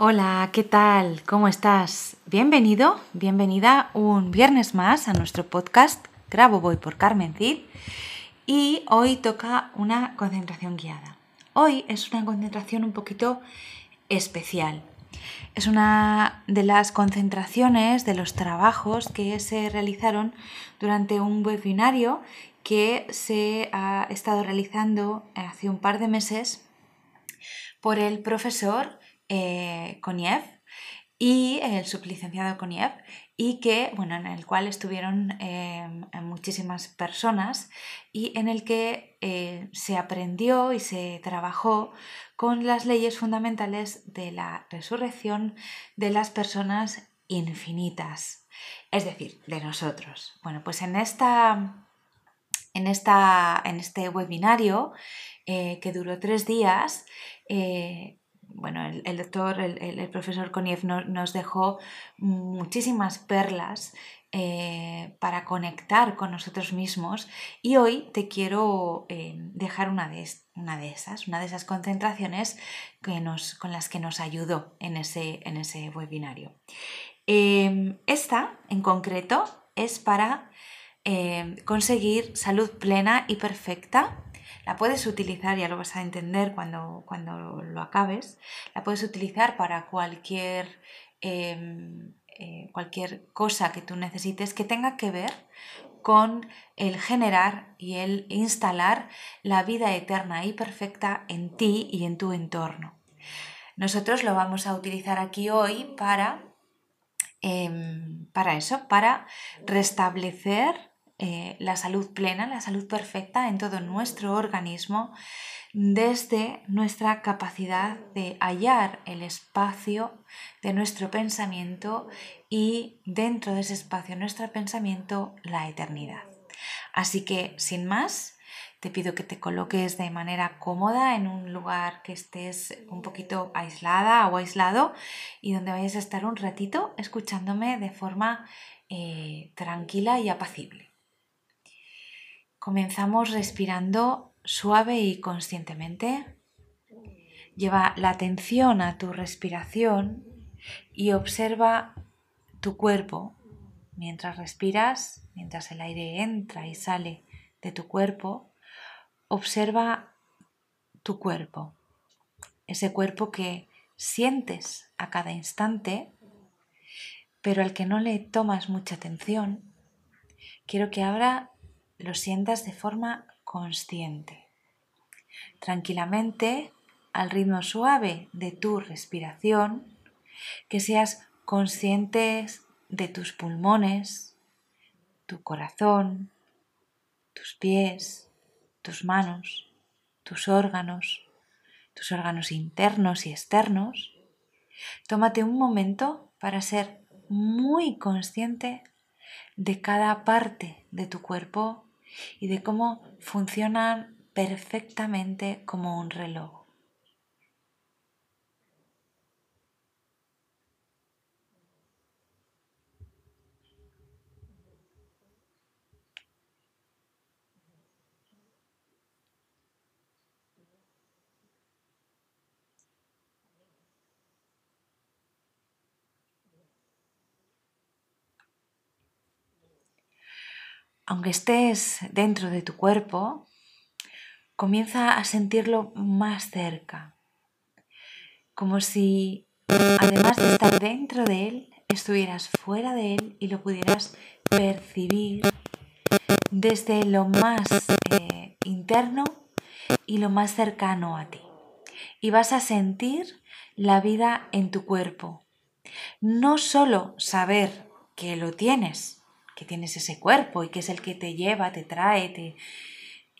Hola, ¿qué tal? ¿Cómo estás? Bienvenido, bienvenida un viernes más a nuestro podcast Grabo Voy por Carmen Cid y hoy toca una concentración guiada. Hoy es una concentración un poquito especial. Es una de las concentraciones de los trabajos que se realizaron durante un webinario que se ha estado realizando hace un par de meses por el profesor eh, y el sublicenciado Koniev y que, bueno, en el cual estuvieron em, muchísimas personas y en el que eh, se aprendió y se trabajó con las leyes fundamentales de la resurrección de las personas infinitas, es decir, de nosotros. Bueno, pues en esta en, esta, en, este webinario eh, que duró tres días, eh, bueno, el, doctor, el, profesor Koniev nos dejó muchísimas perlas eh, para conectar con nosotros mismos y hoy te quiero eh, dejar una de, una de, esas, una de esas concentraciones que nos, con las que nos ayudó en ese, en ese webinario. Em, esta, en concreto, es para eh, conseguir salud plena y perfecta la puedes utilizar, ya lo vas a entender cuando, cuando lo acabes, la puedes utilizar para cualquier, em, eh, cualquier cosa que tú necesites que tenga que ver con el generar y el instalar la vida eterna y perfecta en ti y en tu entorno. Nosotros lo vamos a utilizar aquí hoy para, em, para eso, para restablecer eh, la salud plena, la salud perfecta en todo nuestro organismo desde nuestra capacidad de hallar el espacio de nuestro pensamiento y dentro de ese espacio nuestro pensamiento la eternidad. Así que, sin más, te pido que te coloques de manera cómoda en un lugar que estés un poquito aislada o aislado y donde vayas a estar un ratito escuchándome de forma eh, tranquila y apacible. Comenzamos respirando suave y conscientemente. Lleva la atención a tu respiración y observa tu cuerpo mientras respiras, mientras el aire entra y sale de tu cuerpo. Observa tu cuerpo, ese cuerpo que sientes a cada instante, pero al que no le tomas mucha atención. Quiero que ahora lo sientas de forma consciente. Tranquilamente, al ritmo suave de tu respiración, que seas consciente de tus pulmones, tu corazón, tus pies, tus manos, tus órganos, tus órganos internos y externos. Tómate un momento para ser muy consciente de cada parte de tu cuerpo y de cómo funcionan perfectamente como un reloj. Aunque estés dentro de tu cuerpo, comienza a sentirlo más cerca, como si, además de estar dentro de él, estuvieras fuera de él y lo pudieras percibir desde lo más eh, interno y lo más cercano a ti. Y vas a sentir la vida en tu cuerpo. No solo saber que lo tienes, que tienes ese cuerpo y que es el que te lleva, te trae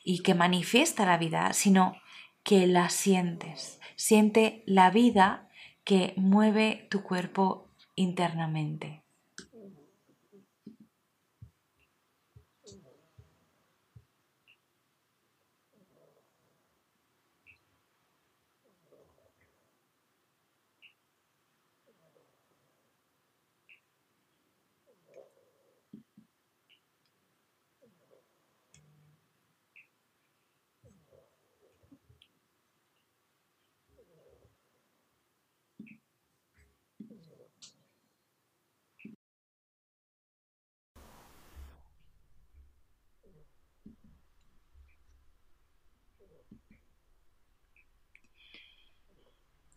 y que manifiesta la vida, sino que la sientes. Siente la vida que mueve tu cuerpo internamente.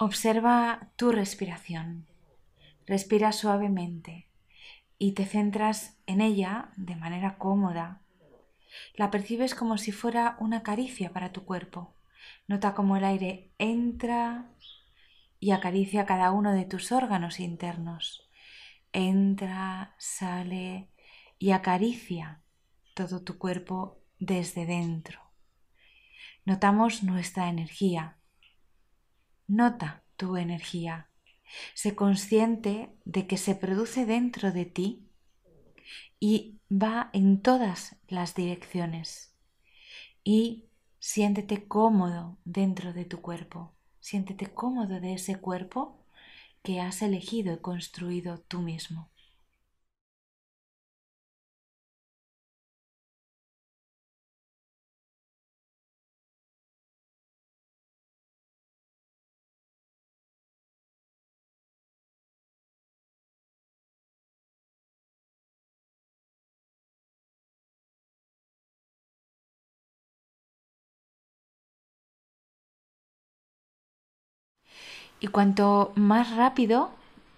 Observa tu respiración. Respira suavemente y te centras en ella de manera cómoda. La percibes como si fuera una caricia para tu cuerpo. Nota cómo el aire entra y acaricia cada uno de tus órganos internos. Entra, sale y acaricia todo tu cuerpo desde dentro. Notamos nuestra energía Nota tu energía. Sé consciente de que se produce dentro de ti y va en todas las direcciones. Y siéntete cómodo dentro de tu cuerpo. Siéntete cómodo de ese cuerpo que has elegido y construido tú mismo. Y cuanto más rápido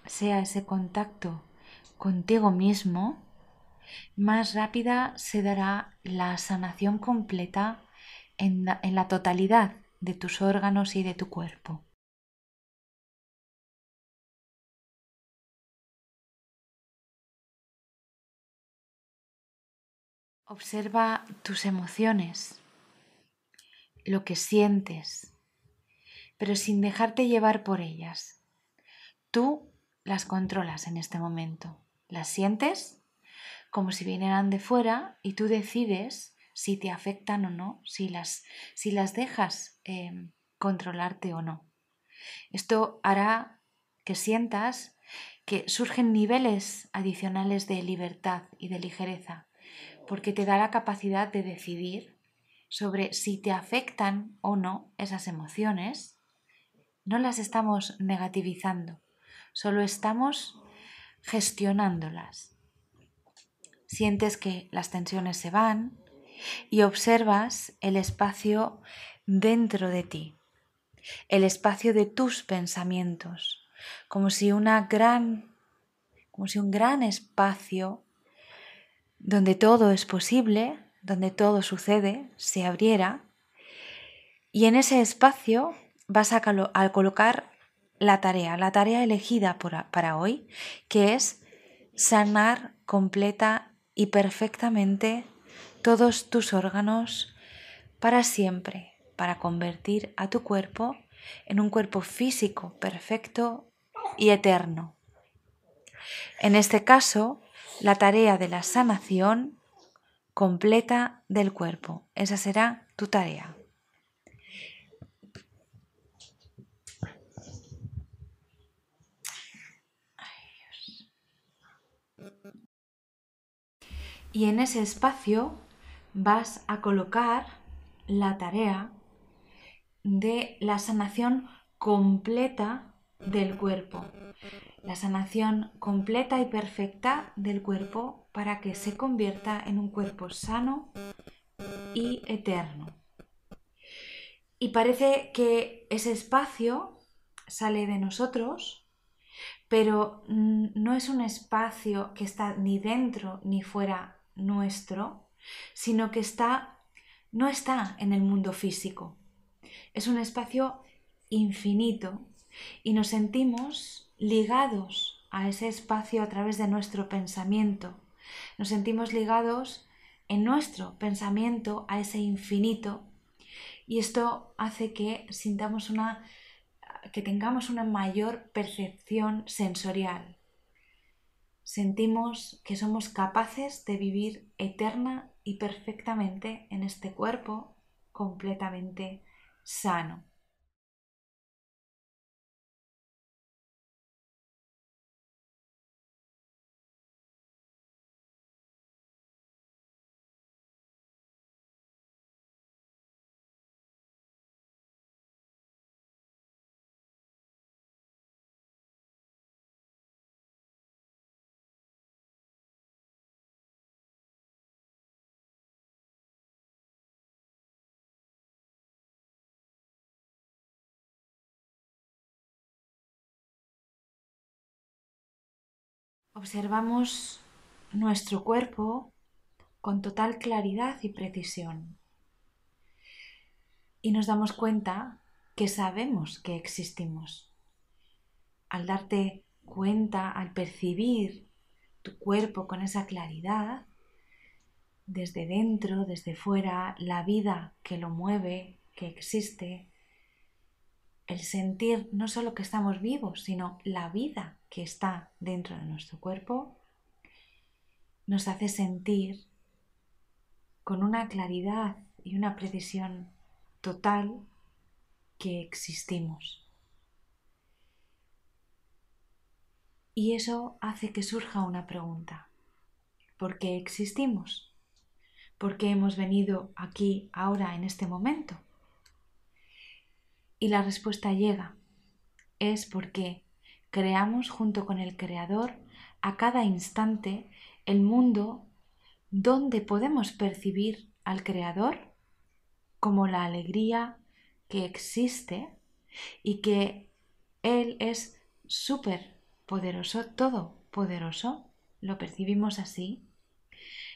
sea ese contacto contigo mismo, más rápida se dará la sanación completa en la, totalidad de tus órganos y de tu cuerpo. Observa tus emociones, lo que sientes, pero sin dejarte llevar por ellas. Tú las controlas en este momento. Las sientes como si vinieran de fuera y tú decides si te afectan o no, si las, si las dejas em, controlarte o no. Esto hará que sientas que surgen niveles adicionales de libertad y de ligereza, porque te da la capacidad de decidir sobre si te afectan o no esas emociones no las estamos negativizando, solo estamos gestionándolas. Sientes que las tensiones se van y observas el espacio dentro de ti, el espacio de tus pensamientos, como si una gran como si un gran espacio donde todo es posible, donde todo sucede, se abriera y en ese espacio vas a, colocar la tarea, la tarea elegida para hoy, que es sanar completa y perfectamente todos tus órganos para siempre, para convertir a tu cuerpo en un cuerpo físico perfecto y eterno. En este caso, la tarea de la sanación completa del cuerpo. Esa será tu tarea. Y en ese espacio vas a colocar la tarea de la sanación completa del cuerpo. La sanación completa y perfecta del cuerpo para que se convierta en un cuerpo sano y eterno. Y parece que ese espacio sale de nosotros pero mm, no es un espacio que está ni dentro ni fuera nuestro, sino que está no está en el mundo físico. Es un espacio infinito y nos sentimos ligados a ese espacio a través de nuestro pensamiento. Nos sentimos ligados en nuestro pensamiento a ese infinito y esto hace que sintamos una que tengamos una mayor percepción sensorial. Sentimos que somos capaces de vivir eterna y perfectamente en este cuerpo completamente sano. Observamos nuestro cuerpo con total claridad y precisión. Y nos damos cuenta que sabemos que existimos. Al darte cuenta, al percibir tu cuerpo con esa claridad, desde dentro, desde fuera, la vida que lo mueve, que existe, el sentir no solo que estamos vivos, sino la vida que está dentro de nuestro cuerpo, nos hace sentir con una claridad y una precisión total que existimos. Y eso hace que surja una pregunta. ¿Por qué existimos? ¿Por qué hemos venido aquí ahora en este momento? Y la respuesta llega. Es porque creamos junto con el Creador a cada instante el mundo donde podemos percibir al Creador como la alegría que existe y que Él es súper poderoso, todopoderoso, lo percibimos así,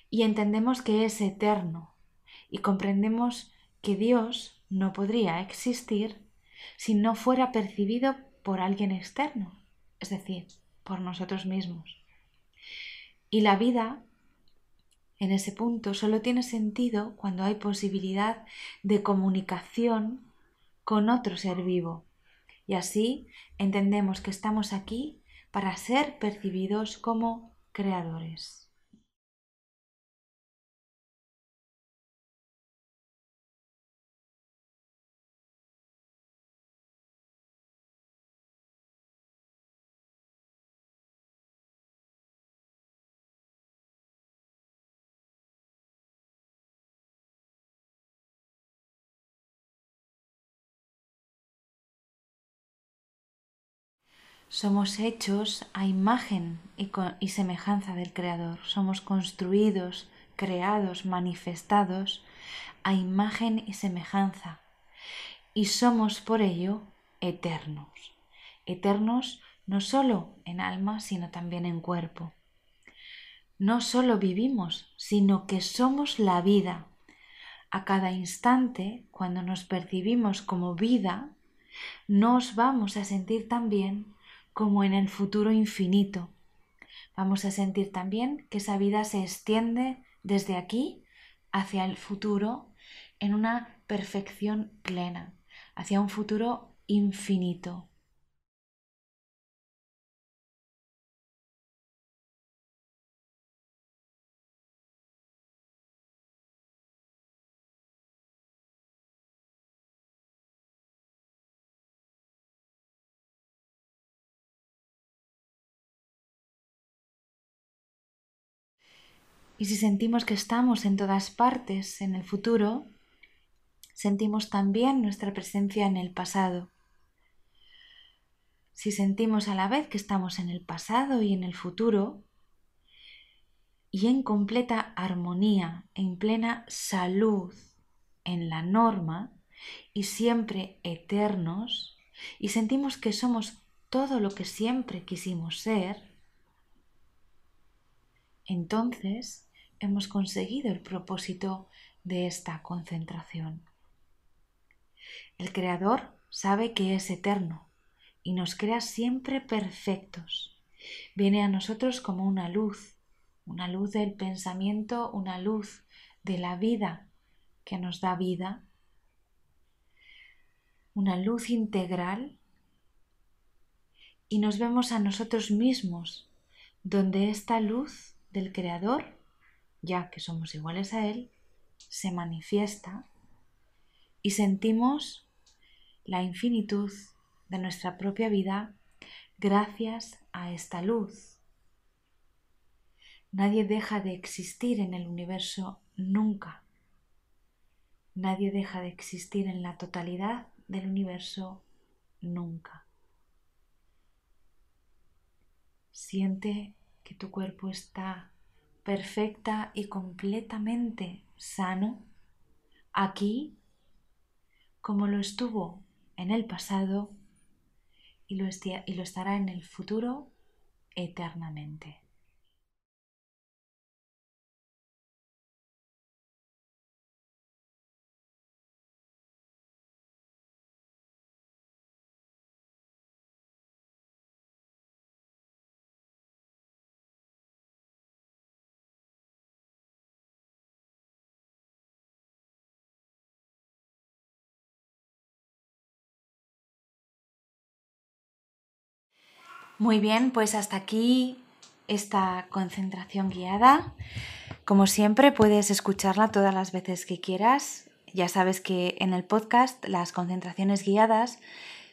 y entendemos que es eterno. Y comprendemos que Dios no podría existir si no fuera percibido por alguien externo, es decir, por nosotros mismos. Y la vida, en ese punto, solo tiene sentido cuando hay posibilidad de comunicación con otro ser vivo. Y así entendemos que estamos aquí para ser percibidos como creadores. Somos hechos a imagen y, semejanza del Creador. Somos construidos, creados, manifestados a imagen y semejanza. Y somos por ello eternos. Eternos no solo en alma, sino también en cuerpo. No solo vivimos, sino que somos la vida. A cada instante, cuando nos percibimos como vida, nos vamos a sentir también como en el futuro infinito. Vamos a sentir también que esa vida se extiende desde aquí hacia el futuro en una perfección plena, hacia un futuro infinito. Y si sentimos que estamos en todas partes en el futuro, sentimos también nuestra presencia en el pasado. Si sentimos a la vez que estamos en el pasado y en el futuro, y en completa armonía, en plena salud, en la norma, y siempre eternos, y sentimos que somos todo lo que siempre quisimos ser, entonces hemos conseguido el propósito de esta concentración. El Creador sabe que es eterno y nos crea siempre perfectos. Viene a nosotros como una luz, una luz del pensamiento, una luz de la vida que nos da vida, una luz integral y nos vemos a nosotros mismos, donde esta luz del Creador, ya que somos iguales a Él, se manifiesta y sentimos la infinitud de nuestra propia vida gracias a esta luz. Nadie deja de existir en el universo nunca. Nadie deja de existir en la totalidad del universo nunca. Siente que tu cuerpo está perfecta y completamente sano aquí como lo estuvo en el pasado y lo, y lo estará en el futuro eternamente. Muy bien, pues hasta aquí esta concentración guiada. Como siempre, puedes escucharla todas las veces que quieras. Ya sabes que en el podcast las concentraciones guiadas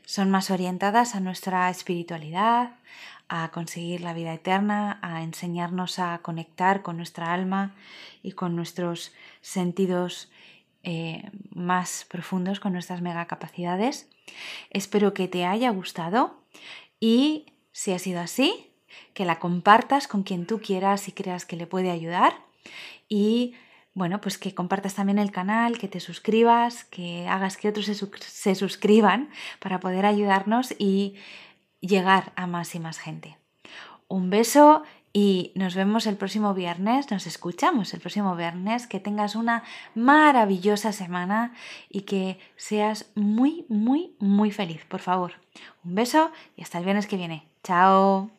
son más orientadas a nuestra espiritualidad, a conseguir la vida eterna, a enseñarnos a conectar con nuestra alma y con nuestros sentidos eh, más profundos, con nuestras megacapacidades. Espero que te haya gustado y si ha sido así, que la compartas con quien tú quieras y creas que le puede ayudar. Y bueno, pues que compartas también el canal, que te suscribas, que hagas que otros se, suscriban para poder ayudarnos y llegar a más y más gente. Un beso y nos vemos el próximo viernes, nos escuchamos el próximo viernes, que tengas una maravillosa semana y que seas muy, muy, muy feliz, por favor. Un beso y hasta el viernes que viene. Chao.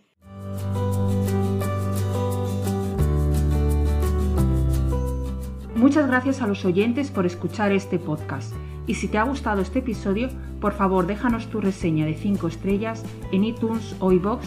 Muchas gracias a los oyentes por escuchar este podcast. Y si te ha gustado este episodio, por favor déjanos tu reseña de 5 estrellas en iTunes o iBox